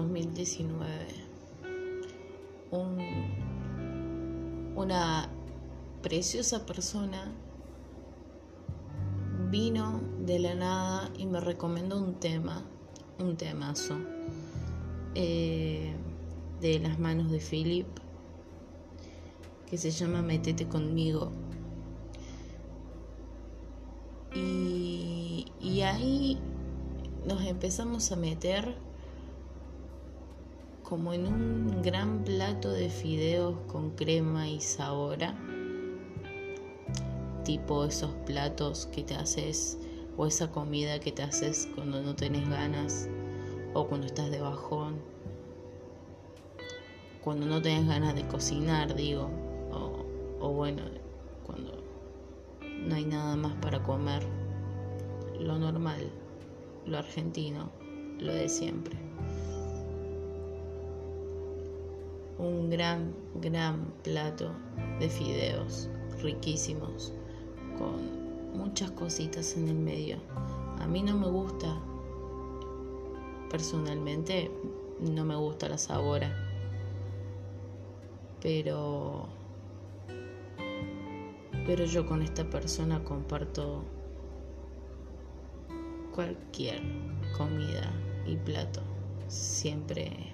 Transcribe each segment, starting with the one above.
2019 un, una preciosa persona vino de la nada y me recomendó un tema, un temazo, eh, de las manos de Philip, que se llama Metete conmigo. Y, y ahí nos empezamos a meter como en un gran plato de fideos con crema y sabora, tipo esos platos que te haces o esa comida que te haces cuando no tenés ganas o cuando estás de bajón, cuando no tenés ganas de cocinar, digo, o, o bueno, cuando no hay nada más para comer, lo normal lo argentino, lo de siempre. Un gran, gran plato de fideos riquísimos con muchas cositas en el medio. A mí no me gusta, personalmente no me gusta la sabora, pero pero yo con esta persona comparto cualquier comida y plato, siempre,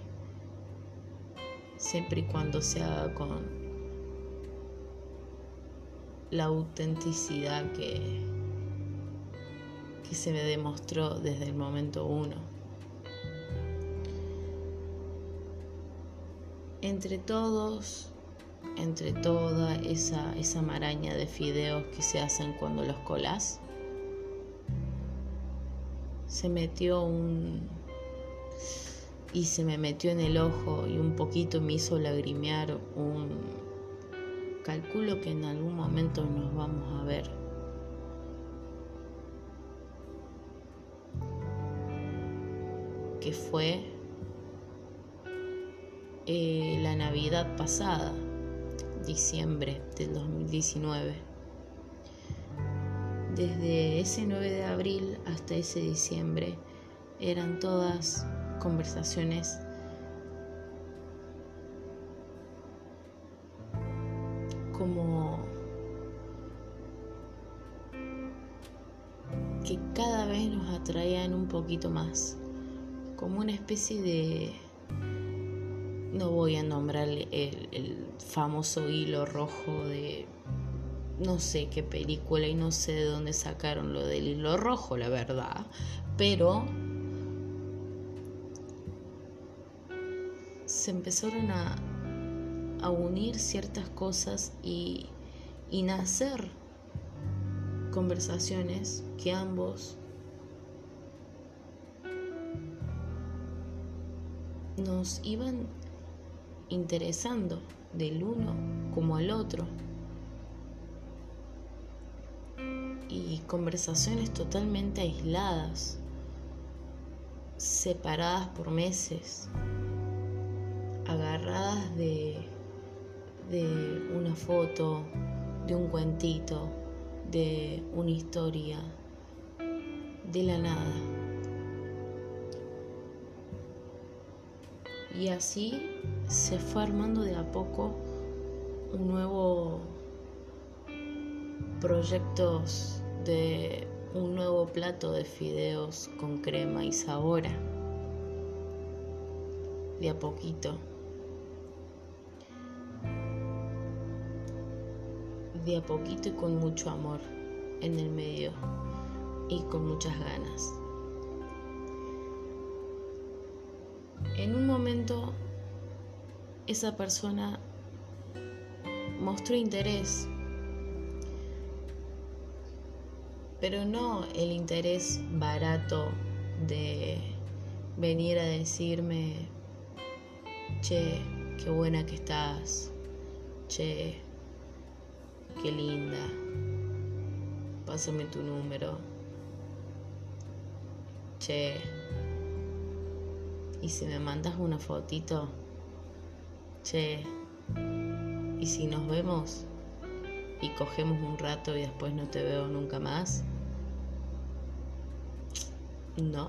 siempre y cuando se haga con la autenticidad que, que se me demostró desde el momento uno. Entre todos, entre toda esa, esa maraña de fideos que se hacen cuando los colás, se metió un... y se me metió en el ojo y un poquito me hizo lagrimear un... calculo que en algún momento nos vamos a ver. que fue eh, la Navidad pasada, diciembre del 2019 desde ese 9 de abril hasta ese diciembre eran todas conversaciones. Como que cada vez nos atraían un poquito más, como una especie de, no voy a nombrar el, el famoso hilo rojo de no sé qué película y no sé de dónde sacaron lo del hilo rojo, la verdad, pero empezaron a, a unir ciertas cosas y, y nacer conversaciones que ambos nos iban interesando del uno como al otro. y conversaciones totalmente aisladas, separadas por meses, de, de una foto, de un cuentito, de una historia, de la nada. Y así se fue armando de a poco un nuevo proyectos de un nuevo plato de fideos con crema y sabora. De a poquito. De a poquito y con mucho amor en el medio y con muchas ganas. En un momento esa persona mostró interés pero no el interés barato de venir a decirme, che, qué buena que estás, che, qué linda, pásame tu número, che, y si me mandas una fotito, che, y si nos vemos, y cogemos un rato y después no te veo nunca más. No,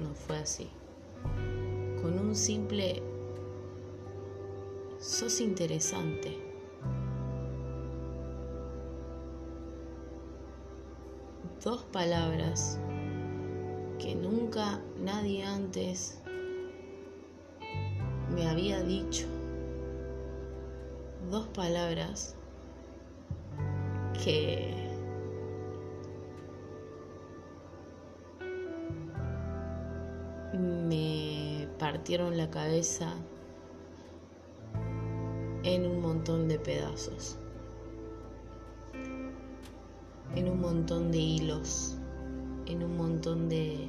no fue así. con un simple sos interesante. Dos palabras que nunca nadie antes me había dicho. Dos palabras que me partieron la cabeza en un montón de pedazos, en un montón de hilos, en un montón de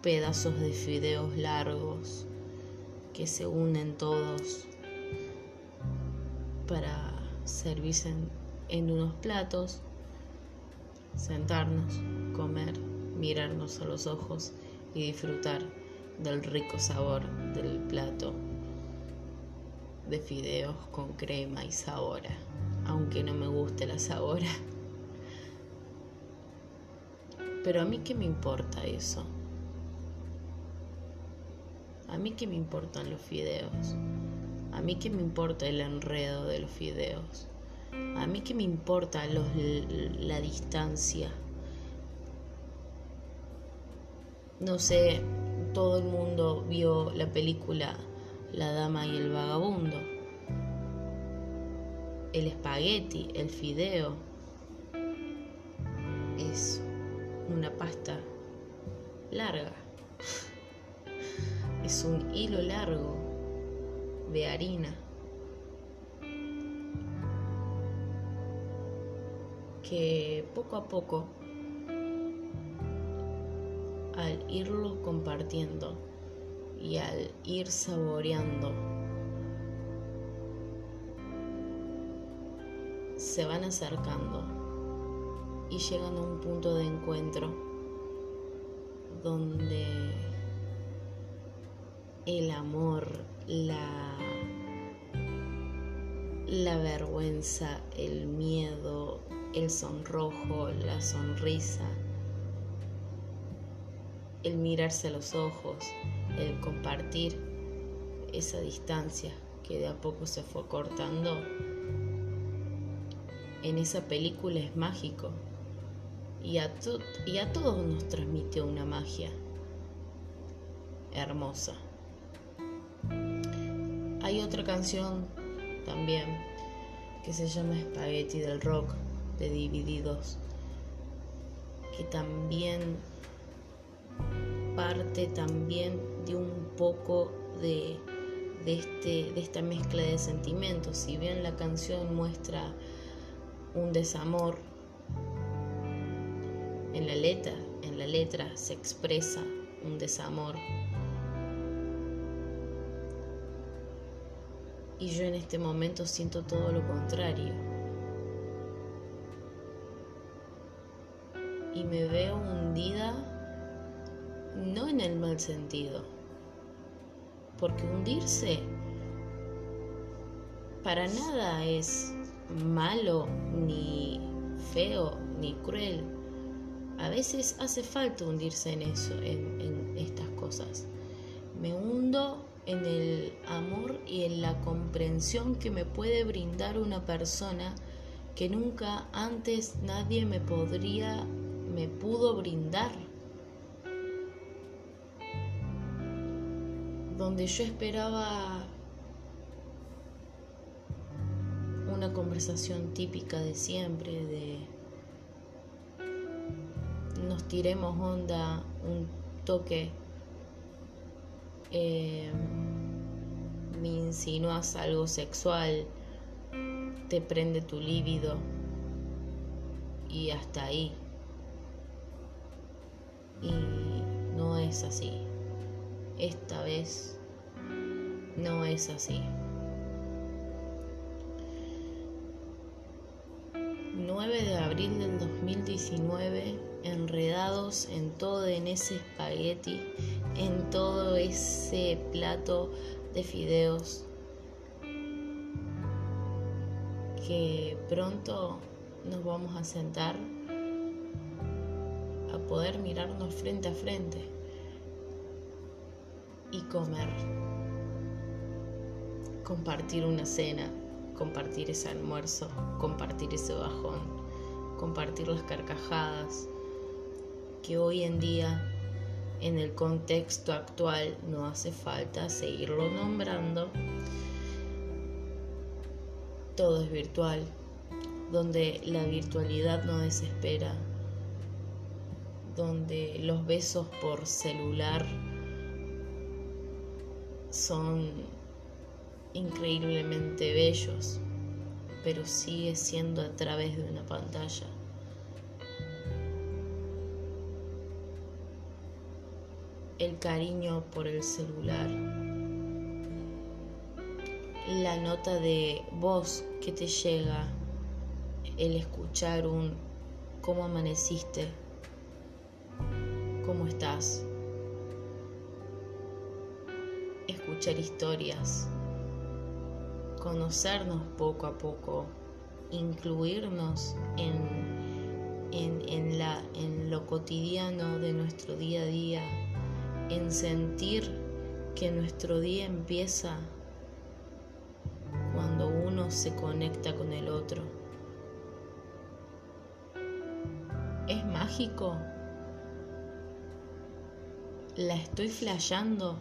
pedazos de fideos largos que se unen todos para servirse en, unos platos, sentarnos, comer, mirarnos a los ojos y disfrutar del rico sabor del plato de fideos con crema y sabora, aunque no me guste la sabora. Pero a mí qué me importa eso. A mí qué me importan los fideos. A mí qué me importa el enredo de los fideos. A mí qué me importa los, la distancia. No sé, todo el mundo vio la película La Dama y el Vagabundo. El espagueti, el fideo, es una pasta larga. Es un hilo largo de harina que poco a poco, al irlo compartiendo y al ir saboreando, se van acercando y llegan a un punto de encuentro donde el amor, la, la vergüenza, el miedo, el sonrojo, la sonrisa, el mirarse a los ojos, el compartir esa distancia que de a poco se fue cortando, en esa película es mágico y a, y a todos nos transmitió una magia hermosa. Hay otra canción también que se llama Spaghetti del Rock de Divididos, que también parte también de un poco de, de, este, de esta mezcla de sentimientos. Si bien la canción muestra un desamor, en la letra, en la letra se expresa un desamor y yo en este momento siento todo lo contrario. Y me veo hundida no en el mal sentido, porque hundirse para nada es malo, ni feo, ni cruel. A veces hace falta hundirse en eso, en, estas cosas. Me hundo en el amor y en la comprensión que me puede brindar una persona que nunca antes nadie me podría, me pudo brindar. Donde yo esperaba una conversación típica de siempre, de nos tiremos onda, un toque eh, me insinúas algo sexual, te prende tu líbido y hasta ahí. Y no es así. Esta vez no es así. 2019, enredados en todo en ese espagueti en todo ese plato de fideos que pronto nos vamos a sentar a poder mirarnos frente a frente y comer. Compartir una cena, compartir ese almuerzo, compartir ese bajón, compartir las carcajadas, que hoy en día en el contexto actual no hace falta seguirlo nombrando. Todo es virtual, donde la virtualidad no desespera, donde los besos por celular son increíblemente bellos, pero sigue siendo a través de una pantalla. El cariño por el celular, la nota de voz que te llega, el escuchar un ¿cómo amaneciste? ¿Cómo estás? Escuchar historias, conocernos poco a poco, incluirnos en, en, la, en lo cotidiano de nuestro día a día, en sentir que nuestro día empieza cuando uno se conecta con el otro. ¿Es mágico? ¿La estoy flayando?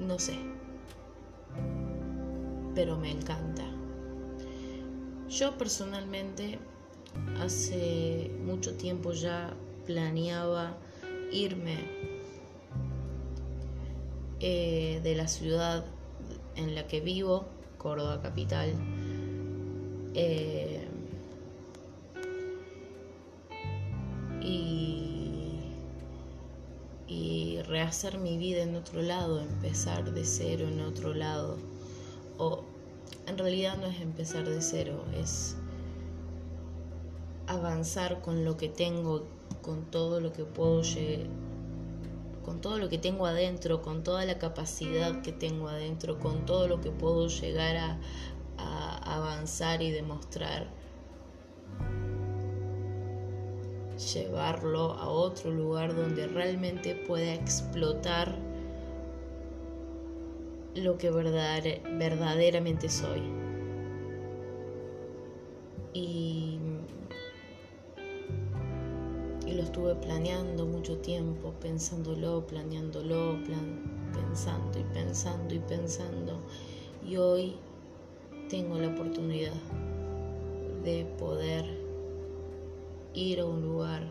No sé. Pero me encanta. Yo personalmente hace mucho tiempo ya planeaba irme eh, de la ciudad en la que vivo, Córdoba Capital. Eh, y, rehacer mi vida en otro lado, empezar de cero en otro lado. O en realidad no es empezar de cero, es avanzar con lo que tengo, con todo lo que puedo llegar, con todo lo que tengo adentro, con toda la capacidad que tengo adentro, con todo lo que puedo llegar a, a avanzar y demostrar llevarlo a otro lugar donde realmente pueda explotar lo que verdaderamente soy. Y, lo estuve planeando mucho tiempo, pensándolo, planeándolo, pensando y pensando y pensando. Y hoy tengo la oportunidad de poder ir a un lugar,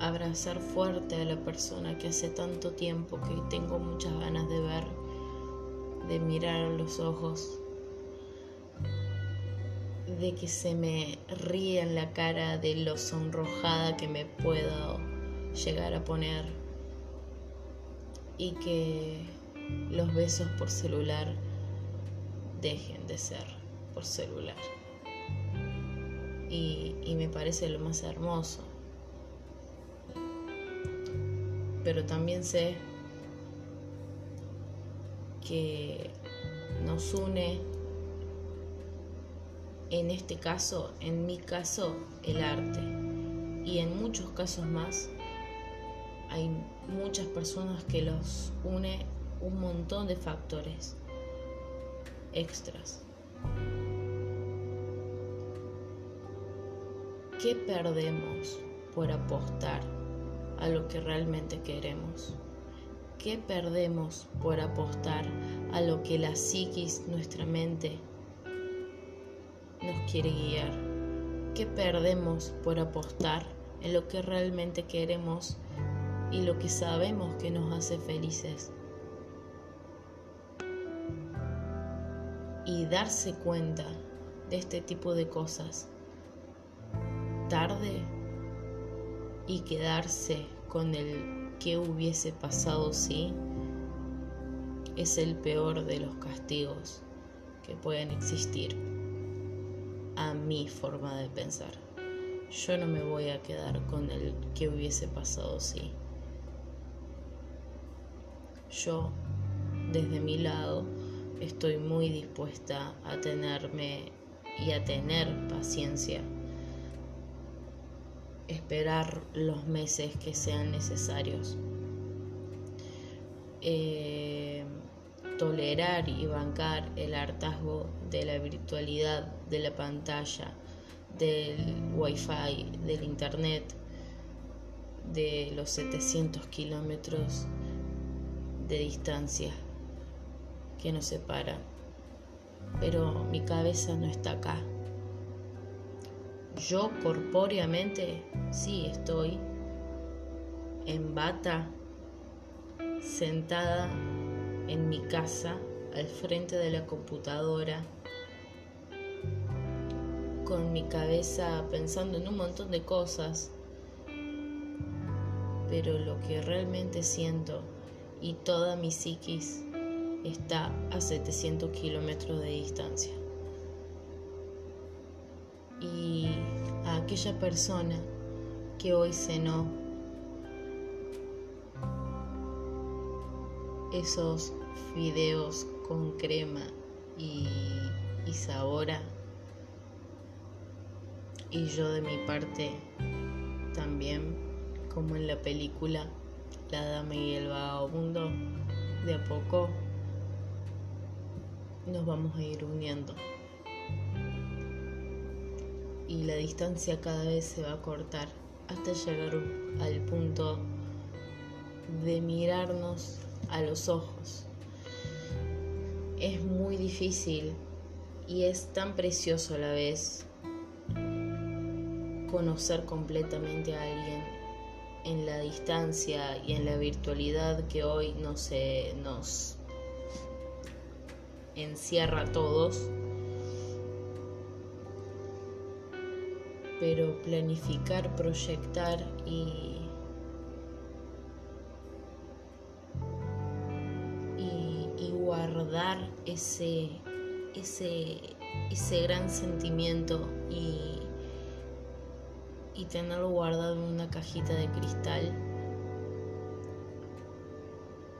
abrazar fuerte a la persona que hace tanto tiempo que tengo muchas ganas de ver, de mirar a los ojos, de que se me ríe en la cara de lo sonrojada que me puedo llegar a poner y que los besos por celular dejen de ser por celular y, me parece lo más hermoso. Pero también sé que nos une, en este caso, en mi caso, el arte. Y en muchos casos más hay muchas personas que los une un montón de factores extras. ¿Qué perdemos por apostar a lo que realmente queremos? ¿Qué perdemos por apostar a lo que la psiquis, nuestra mente, nos quiere guiar? ¿Qué perdemos por apostar en lo que realmente queremos y lo que sabemos que nos hace felices? Y darse cuenta de este tipo de cosas tarde y quedarse con el que hubiese pasado si es el peor de los castigos que pueden existir a mi forma de pensar. Yo no me voy a quedar con el que hubiese pasado si. Yo, desde mi lado, estoy muy dispuesta a tenerme y a tener paciencia esperar los meses que sean necesarios. Eh, tolerar y bancar el hartazgo de la virtualidad, de la pantalla, del wifi, del internet, de los 700 kilómetros de distancia que nos separan. Pero mi cabeza no está acá. Yo corpóreamente sí estoy en bata, sentada en mi casa, al frente de la computadora, con mi cabeza pensando en un montón de cosas, pero lo que realmente siento y toda mi psiquis está a 700 kilómetros de distancia. Y a aquella persona que hoy cenó esos fideos con crema y, y sabora y yo de mi parte también como en la película La Dama y el Vagabundo de a poco nos vamos a ir uniendo y la distancia cada vez se va a cortar hasta llegar al punto de mirarnos a los ojos. Es muy difícil y es tan precioso a la vez conocer completamente a alguien en la distancia y en la virtualidad que hoy no se nos encierra a todos. Pero planificar, proyectar y guardar ese, ese, ese gran sentimiento y, y tenerlo guardado en una cajita de cristal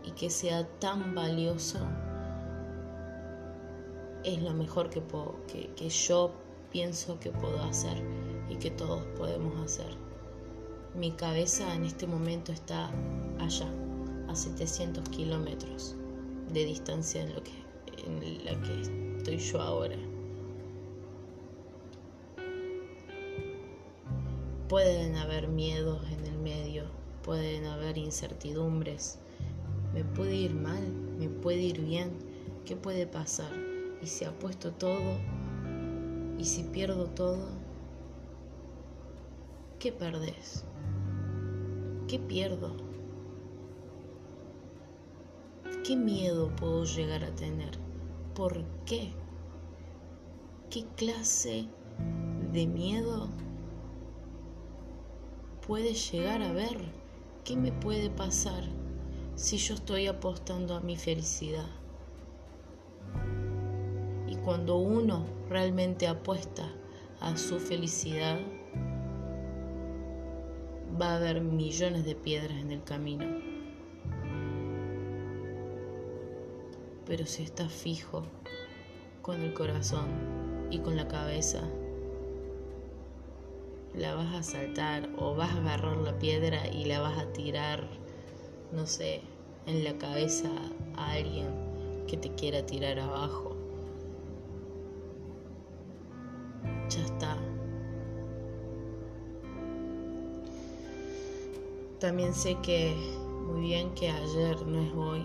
y que sea tan valioso es lo mejor que, puedo, que, que yo pienso que puedo hacer y que todos podemos hacer. Mi cabeza en este momento está allá, a 700 kilómetros de distancia en, lo que, en la que estoy yo ahora. Pueden haber miedos en el medio, pueden haber incertidumbres. Me puede ir mal, me puede ir bien, ¿qué puede pasar? ¿Y si apuesto todo? ¿Y si pierdo todo? ¿Qué perdés? ¿Qué pierdo? ¿Qué miedo puedo llegar a tener? ¿Por qué? ¿Qué clase de miedo puede llegar a ver? ¿Qué me puede pasar si yo estoy apostando a mi felicidad? Y cuando uno realmente apuesta a su felicidad, va a haber millones de piedras en el camino pero si estás fijo con el corazón y con la cabeza, la vas a saltar o vas a agarrar la piedra y la vas a tirar, no sé, en la cabeza a alguien que te quiera tirar abajo. Ya está. También sé que muy bien que ayer no es hoy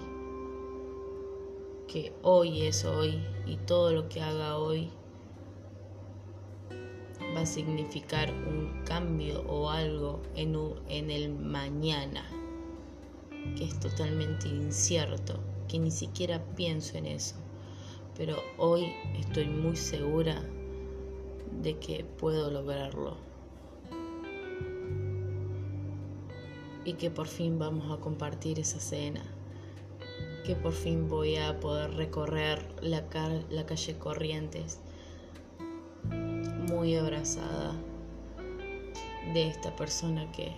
que hoy es hoy y todo lo que haga hoy va a significar un cambio o algo en, en el mañana, que es totalmente incierto, que ni siquiera pienso en eso. Pero hoy estoy muy segura de que puedo lograrlo. Y que por fin vamos a compartir esa cena que por fin voy a poder recorrer la, calle Corrientes muy abrazada de esta persona que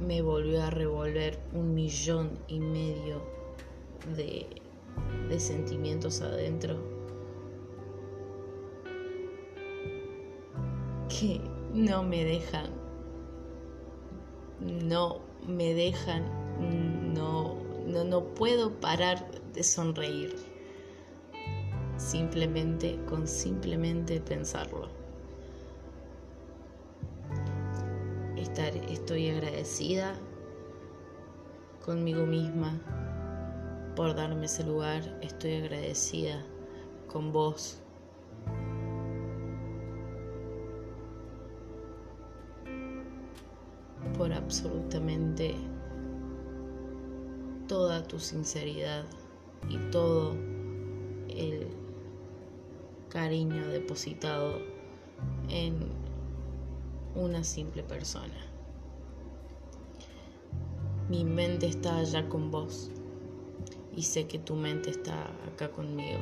me volvió a revolver un millón y medio de sentimientos adentro. Que no me dejan, no me dejan, no, no, no puedo parar de sonreír. Simplemente con simplemente pensarlo. Estar, estoy agradecida conmigo misma por darme ese lugar. Estoy agradecida con vos por absolutamente toda tu sinceridad y todo el cariño depositado en una simple persona. Mi mente está allá con vos y sé que tu mente está acá conmigo.